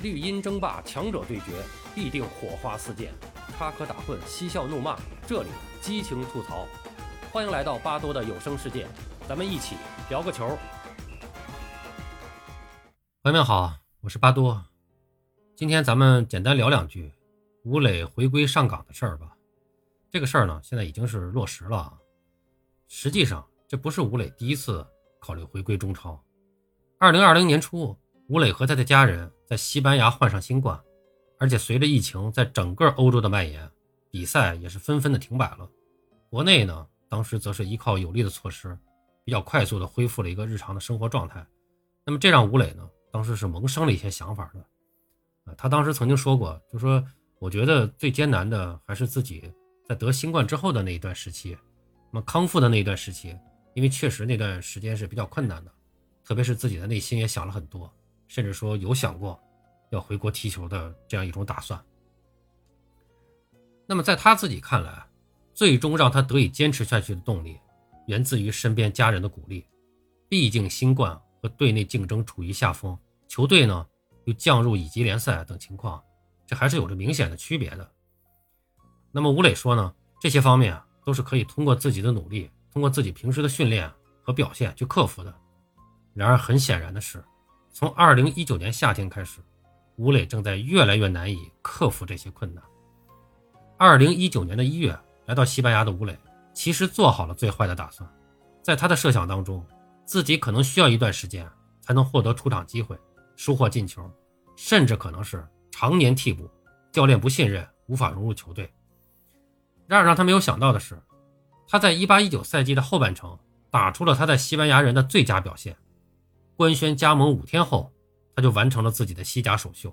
绿茵争霸，强者对决，必定火花四溅；插科打诨，嬉笑怒骂，这里激情吐槽。欢迎来到巴多的有声世界，咱们一起聊个球。朋友们好，我是巴多。今天咱们简单聊两句吴磊回归上岗的事儿吧。这个事儿呢，现在已经是落实了。实际上，这不是吴磊第一次考虑回归中超。二零二零年初，吴磊和他的家人在西班牙患上新冠，而且随着疫情在整个欧洲的蔓延，比赛也是纷纷的停摆了。国内呢，当时则是依靠有力的措施，比较快速的恢复了一个日常的生活状态。那么这让吴磊呢，当时是萌生了一些想法的。啊，他当时曾经说过，就说我觉得最艰难的还是自己在得新冠之后的那一段时期，那么康复的那一段时期，因为确实那段时间是比较困难的。特别是自己的内心也想了很多，甚至说有想过要回国踢球的这样一种打算。那么在他自己看来，最终让他得以坚持下去的动力，源自于身边家人的鼓励。毕竟新冠和队内竞争处于下风，球队呢又降入乙级联赛等情况，这还是有着明显的区别的。那么吴磊说呢，这些方面都是可以通过自己的努力，通过自己平时的训练和表现去克服的。然而，很显然的是，从二零一九年夏天开始，吴磊正在越来越难以克服这些困难。二零一九年的一月，来到西班牙的吴磊，其实做好了最坏的打算。在他的设想当中，自己可能需要一段时间才能获得出场机会，收获进球，甚至可能是常年替补，教练不信任，无法融入球队。然而，让他没有想到的是，他在一八一九赛季的后半程打出了他在西班牙人的最佳表现。官宣加盟五天后，他就完成了自己的西甲首秀，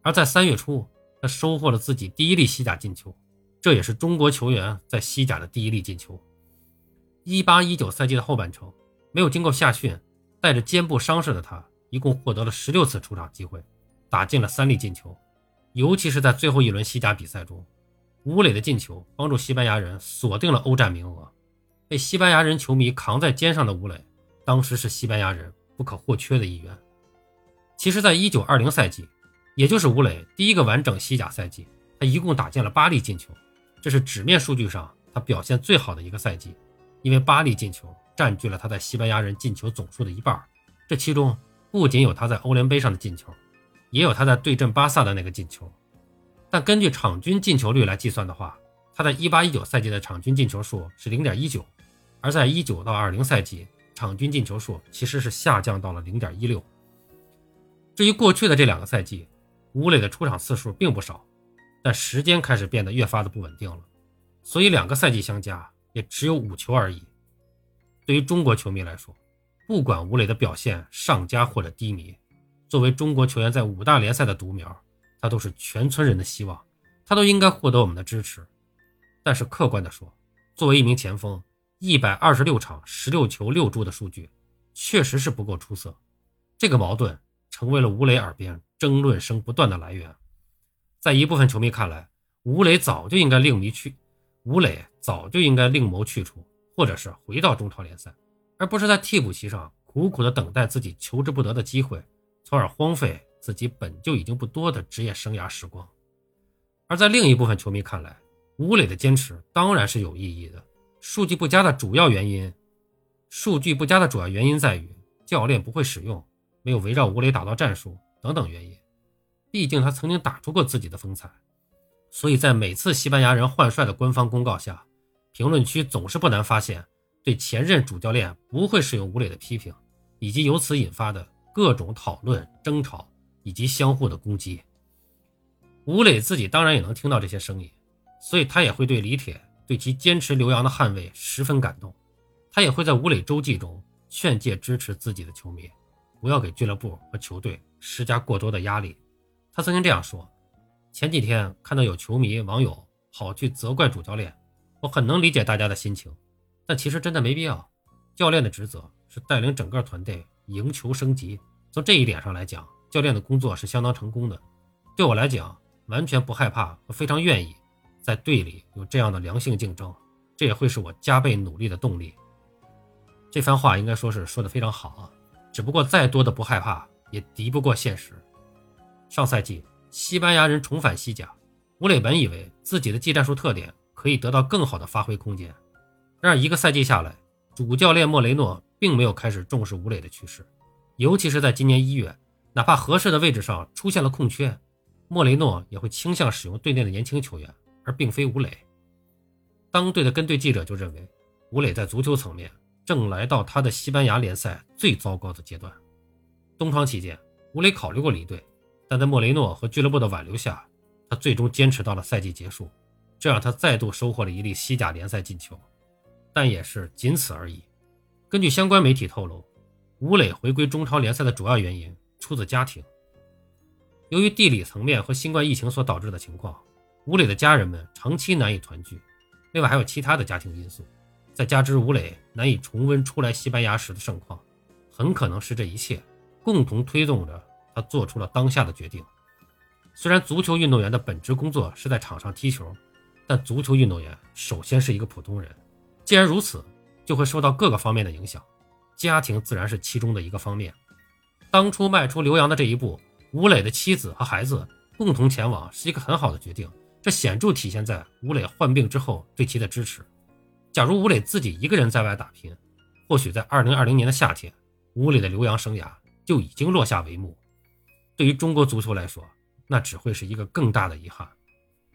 而在三月初，他收获了自己第一粒西甲进球，这也是中国球员在西甲的第一粒进球。一八一九赛季的后半程，没有经过夏训，带着肩部伤势的他，一共获得了十六次出场机会，打进了三粒进球，尤其是在最后一轮西甲比赛中，吴磊的进球帮助西班牙人锁定了欧战名额，被西班牙人球迷扛在肩上的吴磊，当时是西班牙人。不可或缺的一员。其实，在一九二零赛季，也就是吴磊第一个完整西甲赛季，他一共打进了八粒进球，这是纸面数据上他表现最好的一个赛季，因为八粒进球占据了他在西班牙人进球总数的一半。这其中不仅有他在欧联杯上的进球，也有他在对阵巴萨的那个进球。但根据场均进球率来计算的话，他在一八一九赛季的场均进球数是零点一九，而在一九到二零赛季。场均进球数其实是下降到了零点一六。至于过去的这两个赛季，吴磊的出场次数并不少，但时间开始变得越发的不稳定了，所以两个赛季相加也只有五球而已。对于中国球迷来说，不管吴磊的表现上佳或者低迷，作为中国球员在五大联赛的独苗，他都是全村人的希望，他都应该获得我们的支持。但是客观的说，作为一名前锋，一百二十六场十六球六助的数据，确实是不够出色。这个矛盾成为了吴磊耳边争论声不断的来源。在一部分球迷看来，吴磊早就应该另觅去，吴磊早就应该另谋去处，或者是回到中超联赛，而不是在替补席上苦苦的等待自己求之不得的机会，从而荒废自己本就已经不多的职业生涯时光。而在另一部分球迷看来，吴磊的坚持当然是有意义的。数据不佳的主要原因，数据不佳的主要原因在于教练不会使用，没有围绕吴磊打造战术等等原因。毕竟他曾经打出过自己的风采，所以在每次西班牙人换帅的官方公告下，评论区总是不难发现对前任主教练不会使用吴磊的批评，以及由此引发的各种讨论、争吵以及相互的攻击。吴磊自己当然也能听到这些声音，所以他也会对李铁。对其坚持留洋的捍卫十分感动，他也会在吴磊周记中劝诫支持自己的球迷，不要给俱乐部和球队施加过多的压力。他曾经这样说：“前几天看到有球迷网友跑去责怪主教练，我很能理解大家的心情，但其实真的没必要。教练的职责是带领整个团队赢球升级，从这一点上来讲，教练的工作是相当成功的。对我来讲，完全不害怕和非常愿意。”在队里有这样的良性竞争，这也会是我加倍努力的动力。这番话应该说是说的非常好啊，只不过再多的不害怕也敌不过现实。上赛季西班牙人重返西甲，吴磊本以为自己的技战术特点可以得到更好的发挥空间，然而一个赛季下来，主教练莫雷诺并没有开始重视吴磊的趋势，尤其是在今年一月，哪怕合适的位置上出现了空缺，莫雷诺也会倾向使用队内的年轻球员，而并非吴磊。当队的跟队记者就认为，吴磊在足球层面正来到他的西班牙联赛最糟糕的阶段。冬窗期间，吴磊考虑过离队，但在莫雷诺和俱乐部的挽留下，他最终坚持到了赛季结束，这让他再度收获了一粒西甲联赛进球，但也是仅此而已。根据相关媒体透露，吴磊回归中超联赛的主要原因出自家庭。由于地理层面和新冠疫情所导致的情况，吴磊的家人们长期难以团聚。另外还有其他的家庭因素，再加之吴磊难以重温初来西班牙时的盛况，很可能是这一切共同推动着他做出了当下的决定。虽然足球运动员的本职工作是在场上踢球，但足球运动员首先是一个普通人。既然如此，就会受到各个方面的影响，家庭自然是其中的一个方面。当初迈出留洋的这一步，吴磊的妻子和孩子共同前往是一个很好的决定。这显著体现在吴磊患病之后对其的支持。假如吴磊自己一个人在外打拼，或许在2020年的夏天，吴磊的留洋生涯就已经落下帷幕。对于中国足球来说，那只会是一个更大的遗憾。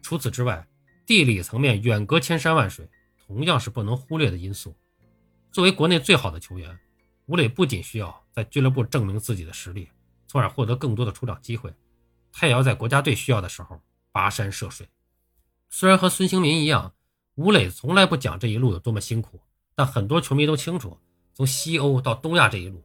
除此之外，地理层面远隔千山万水，同样是不能忽略的因素。作为国内最好的球员，吴磊不仅需要在俱乐部证明自己的实力，从而获得更多的出场机会，他也要在国家队需要的时候跋山涉水。虽然和孙兴民一样，吴磊从来不讲这一路有多么辛苦，但很多球迷都清楚，从西欧到东亚这一路，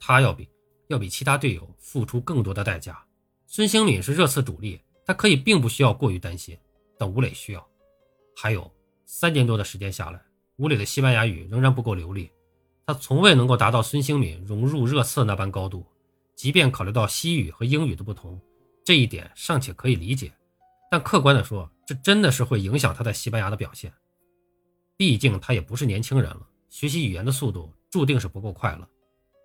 他要比要比其他队友付出更多的代价。孙兴敏是热刺主力，他可以并不需要过于担心，但吴磊需要。还有三年多的时间下来，吴磊的西班牙语仍然不够流利，他从未能够达到孙兴敏融入热刺那般高度。即便考虑到西语和英语的不同，这一点尚且可以理解。但客观的说，这真的是会影响他在西班牙的表现。毕竟他也不是年轻人了，学习语言的速度注定是不够快了。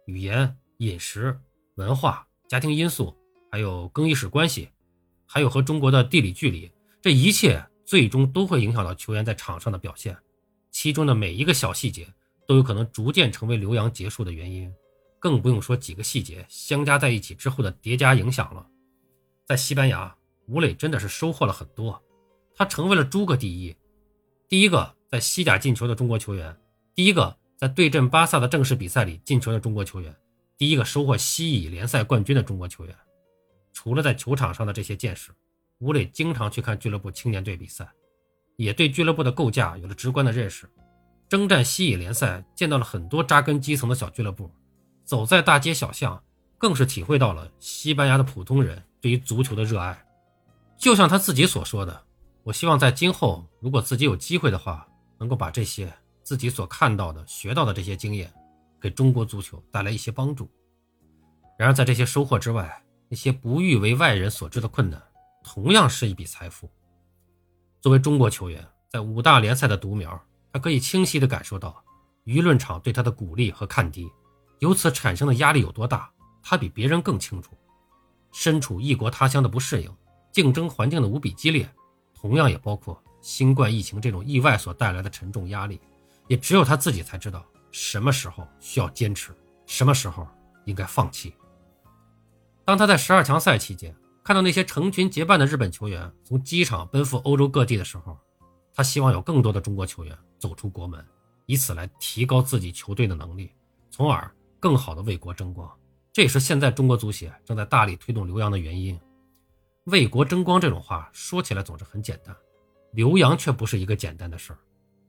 语言、饮食、文化、家庭因素，还有更衣室关系，还有和中国的地理距离，这一切最终都会影响到球员在场上的表现。其中的每一个小细节都有可能逐渐成为留洋结束的原因，更不用说几个细节相加在一起之后的叠加影响了。在西班牙。吴磊真的是收获了很多，他成为了诸葛第一，第一个在西甲进球的中国球员，第一个在对阵巴萨的正式比赛里进球的中国球员，第一个收获西乙联赛冠军的中国球员。除了在球场上的这些见识，吴磊经常去看俱乐部青年队比赛，也对俱乐部的构架有了直观的认识。征战西乙联赛，见到了很多扎根基层的小俱乐部，走在大街小巷，更是体会到了西班牙的普通人对于足球的热爱。就像他自己所说的，我希望在今后，如果自己有机会的话，能够把这些自己所看到的、学到的这些经验，给中国足球带来一些帮助。然而，在这些收获之外，那些不欲为外人所知的困难，同样是一笔财富。作为中国球员，在五大联赛的独苗，他可以清晰地感受到舆论场对他的鼓励和看低，由此产生的压力有多大，他比别人更清楚。身处异国他乡的不适应。竞争环境的无比激烈，同样也包括新冠疫情这种意外所带来的沉重压力，也只有他自己才知道什么时候需要坚持，什么时候应该放弃。当他在十二强赛期间看到那些成群结伴的日本球员从机场奔赴欧洲各地的时候，他希望有更多的中国球员走出国门，以此来提高自己球队的能力，从而更好的为国争光。这也是现在中国足协正在大力推动留洋的原因。为国争光这种话说起来总是很简单，留洋却不是一个简单的事儿。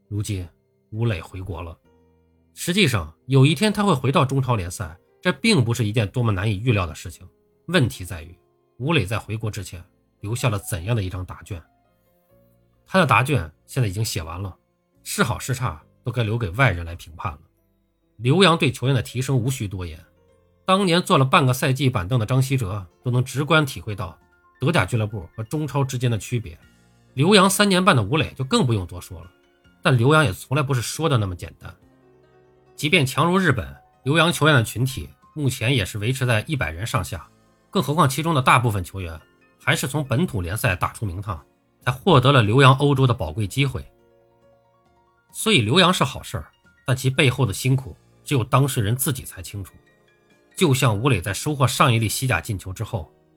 如今吴磊回国了，实际上有一天他会回到中超联赛，这并不是一件多么难以预料的事情。问题在于吴磊在回国之前留下了怎样的一张答卷？他的答卷现在已经写完了，是好是差都该留给外人来评判了。留洋对球员的提升无需多言，当年坐了半个赛季板凳的张稀哲都能直观体会到。德甲俱乐部和中超之间的区别，留洋三年半的吴磊就更不用多说了。但留洋也从来不是说的那么简单。即便强如日本，留洋球员的群体目前也是维持在一百人上下。更何况其中的大部分球员还是从本土联赛打出名堂，才获得了留洋欧洲的宝贵机会。所以留洋是好事儿，但其背后的辛苦只有当事人自己才清楚。就像吴磊在收获上一粒西甲进球之后，